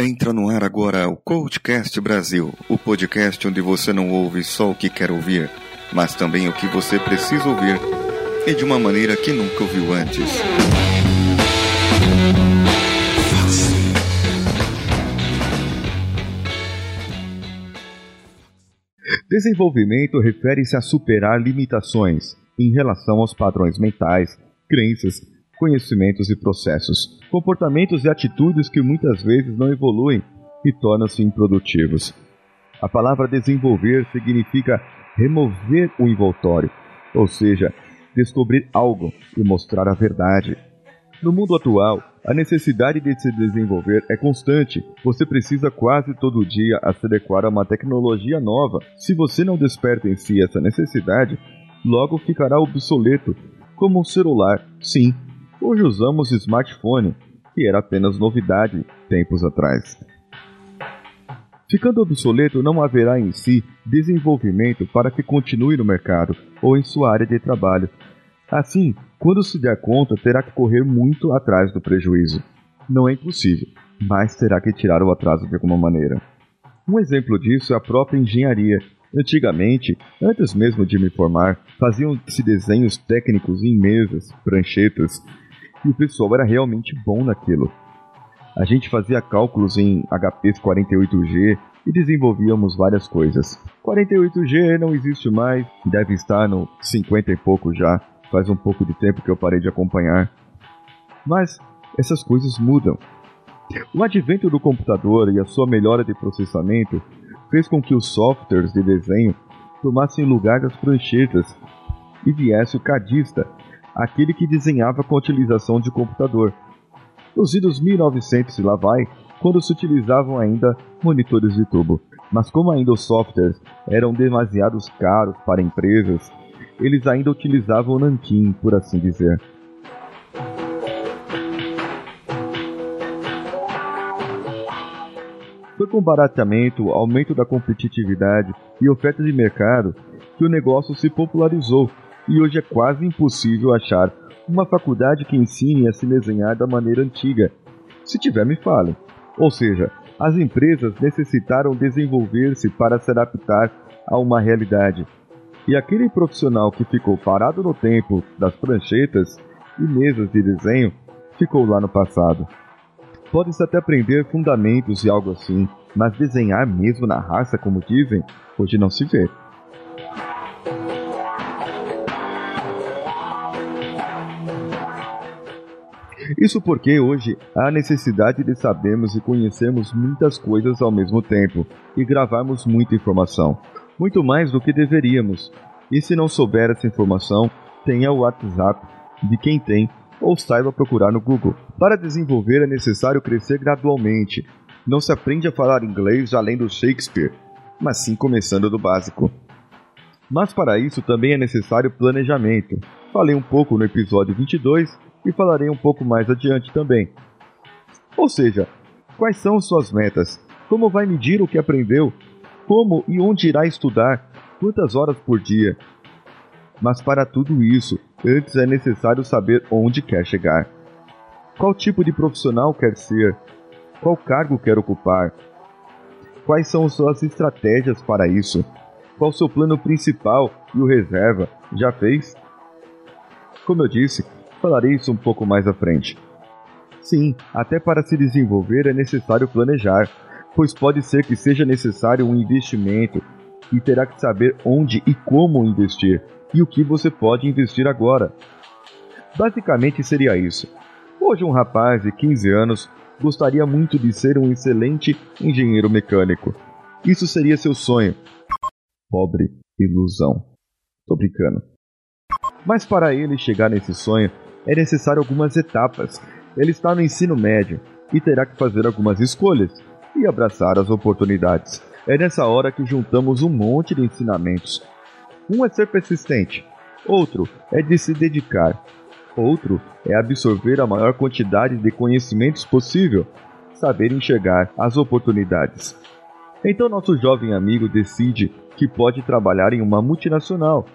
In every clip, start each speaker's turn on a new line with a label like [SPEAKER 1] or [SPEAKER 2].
[SPEAKER 1] Entra no ar agora o Coachcast Brasil, o podcast onde você não ouve só o que quer ouvir, mas também o que você precisa ouvir e de uma maneira que nunca ouviu antes.
[SPEAKER 2] Desenvolvimento refere-se a superar limitações em relação aos padrões mentais, crenças, conhecimentos e processos, comportamentos e atitudes que muitas vezes não evoluem e tornam-se improdutivos. A palavra desenvolver significa remover o envoltório, ou seja, descobrir algo e mostrar a verdade. No mundo atual, a necessidade de se desenvolver é constante. Você precisa quase todo dia se adequar a uma tecnologia nova. Se você não desperta em si essa necessidade, logo ficará obsoleto, como um celular. Sim, hoje usamos smartphone, que era apenas novidade tempos atrás. Ficando obsoleto, não haverá em si desenvolvimento para que continue no mercado ou em sua área de trabalho. Assim, quando se der conta, terá que correr muito atrás do prejuízo. Não é impossível, mas terá que tirar o atraso de alguma maneira. Um exemplo disso é a própria engenharia. Antigamente, antes mesmo de me formar, faziam-se desenhos técnicos em mesas, pranchetas, e o pessoal era realmente bom naquilo. A gente fazia cálculos em HPs 48G e desenvolvíamos várias coisas. 48G não existe mais, deve estar no 50 e pouco já faz um pouco de tempo que eu parei de acompanhar. Mas essas coisas mudam. O advento do computador e a sua melhora de processamento fez com que os softwares de desenho tomassem lugar das pranchetas e viesse o cadista, aquele que desenhava com a utilização de computador. Nos idos 1900 e lá vai, quando se utilizavam ainda monitores de tubo. Mas como ainda os softwares eram demasiados caros para empresas eles ainda utilizavam o nanquim, por assim dizer. Foi com barateamento, aumento da competitividade e oferta de mercado que o negócio se popularizou e hoje é quase impossível achar uma faculdade que ensine a se desenhar da maneira antiga. Se tiver, me fale. Ou seja, as empresas necessitaram desenvolver-se para se adaptar a uma realidade e aquele profissional que ficou parado no tempo das pranchetas e mesas de desenho ficou lá no passado. Pode-se até aprender fundamentos e algo assim, mas desenhar mesmo na raça, como dizem, hoje não se vê. Isso porque hoje há necessidade de sabermos e conhecermos muitas coisas ao mesmo tempo e gravarmos muita informação muito mais do que deveríamos. E se não souber essa informação, tenha o WhatsApp de quem tem ou saiba procurar no Google. Para desenvolver é necessário crescer gradualmente. Não se aprende a falar inglês além do Shakespeare, mas sim começando do básico. Mas para isso também é necessário planejamento. Falei um pouco no episódio 22 e falarei um pouco mais adiante também. Ou seja, quais são suas metas? Como vai medir o que aprendeu? como e onde irá estudar, quantas horas por dia. Mas para tudo isso, antes é necessário saber onde quer chegar. Qual tipo de profissional quer ser? Qual cargo quer ocupar? Quais são suas estratégias para isso? Qual seu plano principal e o reserva? Já fez? Como eu disse, falarei isso um pouco mais à frente. Sim, até para se desenvolver é necessário planejar, pois pode ser que seja necessário um investimento e terá que saber onde e como investir e o que você pode investir agora. Basicamente seria isso. Hoje, um rapaz de 15 anos gostaria muito de ser um excelente engenheiro mecânico. Isso seria seu sonho. Pobre ilusão. Tô brincando. Mas para ele chegar nesse sonho, é necessário algumas etapas. Ele está no ensino médio e terá que fazer algumas escolhas e abraçar as oportunidades. É nessa hora que juntamos um monte de ensinamentos. Um é ser persistente, outro é de se dedicar, outro é absorver a maior quantidade de conhecimentos possível, saber enxergar as oportunidades. Então nosso jovem amigo decide que pode trabalhar em uma multinacional.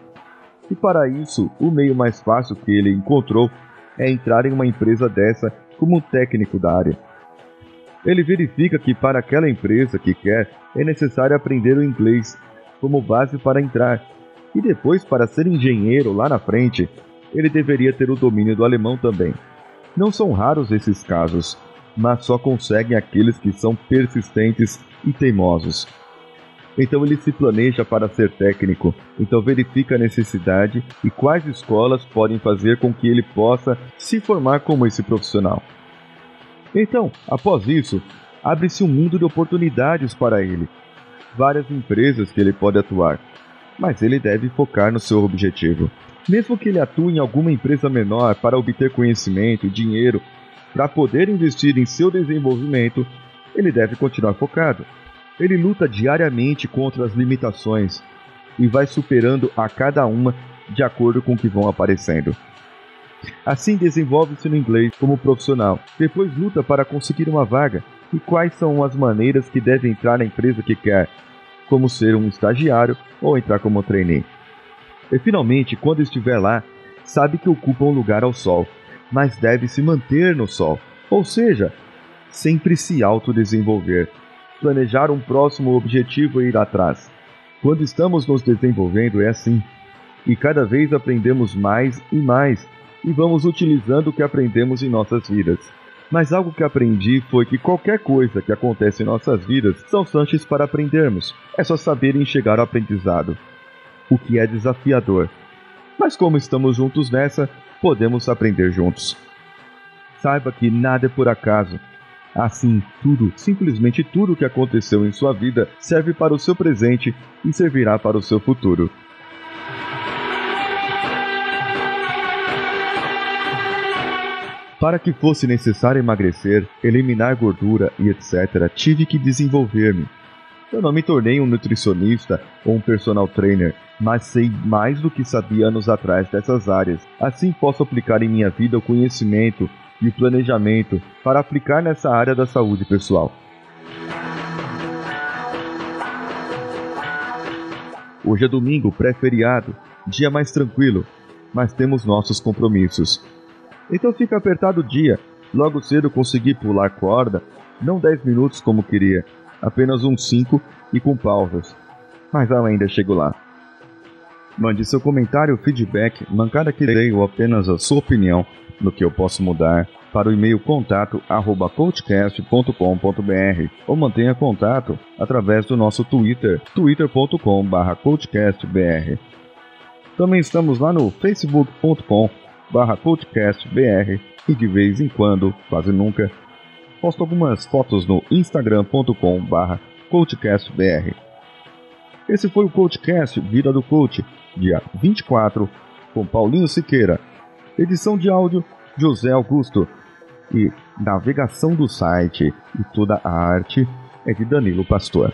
[SPEAKER 2] E para isso, o meio mais fácil que ele encontrou é entrar em uma empresa dessa como técnico da área. Ele verifica que para aquela empresa que quer é necessário aprender o inglês como base para entrar, e depois para ser engenheiro lá na frente, ele deveria ter o domínio do alemão também. Não são raros esses casos, mas só conseguem aqueles que são persistentes e teimosos. Então ele se planeja para ser técnico, então verifica a necessidade e quais escolas podem fazer com que ele possa se formar como esse profissional. Então, após isso, abre-se um mundo de oportunidades para ele. Várias empresas que ele pode atuar, mas ele deve focar no seu objetivo. Mesmo que ele atue em alguma empresa menor para obter conhecimento e dinheiro para poder investir em seu desenvolvimento, ele deve continuar focado. Ele luta diariamente contra as limitações e vai superando a cada uma de acordo com o que vão aparecendo. Assim desenvolve-se no inglês como profissional, depois luta para conseguir uma vaga. E quais são as maneiras que deve entrar na empresa que quer, como ser um estagiário ou entrar como trainee. E finalmente, quando estiver lá, sabe que ocupa um lugar ao sol, mas deve se manter no sol, ou seja, sempre se autodesenvolver, planejar um próximo objetivo e ir atrás. Quando estamos nos desenvolvendo é assim, e cada vez aprendemos mais e mais, e vamos utilizando o que aprendemos em nossas vidas. Mas algo que aprendi foi que qualquer coisa que acontece em nossas vidas são chances para aprendermos. É só saber enxergar o aprendizado, o que é desafiador. Mas como estamos juntos nessa, podemos aprender juntos. Saiba que nada é por acaso Assim, tudo, simplesmente tudo o que aconteceu em sua vida serve para o seu presente e servirá para o seu futuro. Para que fosse necessário emagrecer, eliminar gordura e etc., tive que desenvolver-me. Eu não me tornei um nutricionista ou um personal trainer, mas sei mais do que sabia anos atrás dessas áreas. Assim posso aplicar em minha vida o conhecimento e planejamento para aplicar nessa área da saúde pessoal. Hoje é domingo, pré-feriado, dia mais tranquilo, mas temos nossos compromissos. Então fica apertado o dia. Logo cedo consegui pular corda, não 10 minutos como queria, apenas uns 5 e com pausas. Mas ainda chego lá. Mande seu comentário, feedback, mancada que dei ou apenas a sua opinião no que eu posso mudar para o e-mail contato arroba coachcast.com.br ou mantenha contato através do nosso Twitter, twitter.com barra coachcastbr. Também estamos lá no facebook.com barra coachcastbr e de vez em quando, quase nunca, posto algumas fotos no instagram.com barra coachcastbr. Esse foi o Coachcast Vida do Coach, dia 24, com Paulinho Siqueira. Edição de áudio, José Augusto. E navegação do site e toda a arte é de Danilo Pastor.